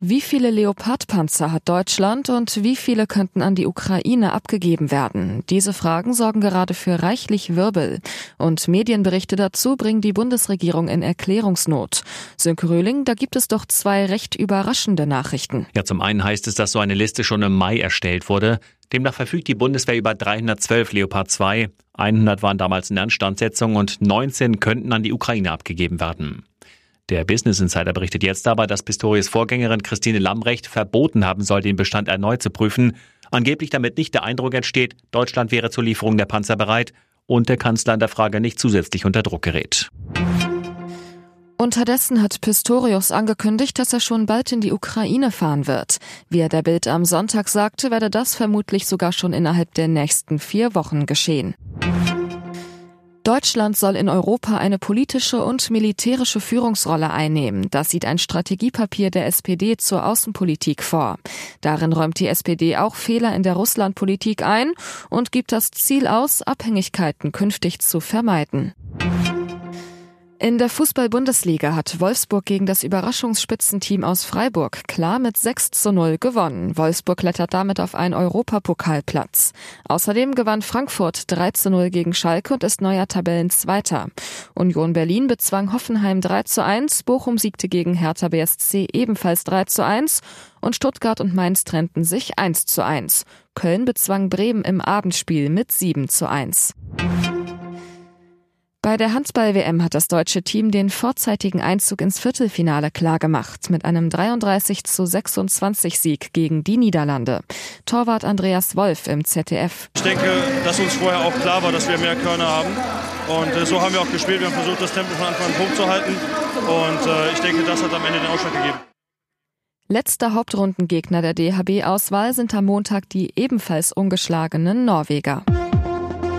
Wie viele Leopardpanzer hat Deutschland und wie viele könnten an die Ukraine abgegeben werden? Diese Fragen sorgen gerade für reichlich Wirbel. Und Medienberichte dazu bringen die Bundesregierung in Erklärungsnot. Sönke Röhling, da gibt es doch zwei recht überraschende Nachrichten. Ja, zum einen heißt es, dass so eine Liste schon im Mai erstellt wurde. Demnach verfügt die Bundeswehr über 312 Leopard 2. 100 waren damals in der und 19 könnten an die Ukraine abgegeben werden. Der Business Insider berichtet jetzt aber, dass Pistorius Vorgängerin Christine Lambrecht verboten haben soll, den Bestand erneut zu prüfen. Angeblich damit nicht der Eindruck entsteht, Deutschland wäre zur Lieferung der Panzer bereit und der Kanzler in der Frage nicht zusätzlich unter Druck gerät. Unterdessen hat Pistorius angekündigt, dass er schon bald in die Ukraine fahren wird. Wie er der Bild am Sonntag sagte, werde das vermutlich sogar schon innerhalb der nächsten vier Wochen geschehen. Deutschland soll in Europa eine politische und militärische Führungsrolle einnehmen. Das sieht ein Strategiepapier der SPD zur Außenpolitik vor. Darin räumt die SPD auch Fehler in der Russlandpolitik ein und gibt das Ziel aus, Abhängigkeiten künftig zu vermeiden. In der Fußball-Bundesliga hat Wolfsburg gegen das Überraschungsspitzenteam aus Freiburg klar mit 6 zu 0 gewonnen. Wolfsburg klettert damit auf einen Europapokalplatz. Außerdem gewann Frankfurt 3 zu 0 gegen Schalke und ist neuer Tabellenzweiter. Union Berlin bezwang Hoffenheim 3 zu 1, Bochum siegte gegen Hertha BSC ebenfalls 3 zu 1 und Stuttgart und Mainz trennten sich 1 zu 1. Köln bezwang Bremen im Abendspiel mit 7 zu 1. Bei der Handball-WM hat das deutsche Team den vorzeitigen Einzug ins Viertelfinale klargemacht mit einem 33 zu 26 Sieg gegen die Niederlande. Torwart Andreas Wolf im ZDF. Ich denke, dass uns vorher auch klar war, dass wir mehr Körner haben. Und äh, so haben wir auch gespielt. Wir haben versucht, das Tempo von Anfang an hoch zu halten. Und äh, ich denke, das hat am Ende den Ausschlag gegeben. Letzter Hauptrundengegner der DHB-Auswahl sind am Montag die ebenfalls ungeschlagenen Norweger.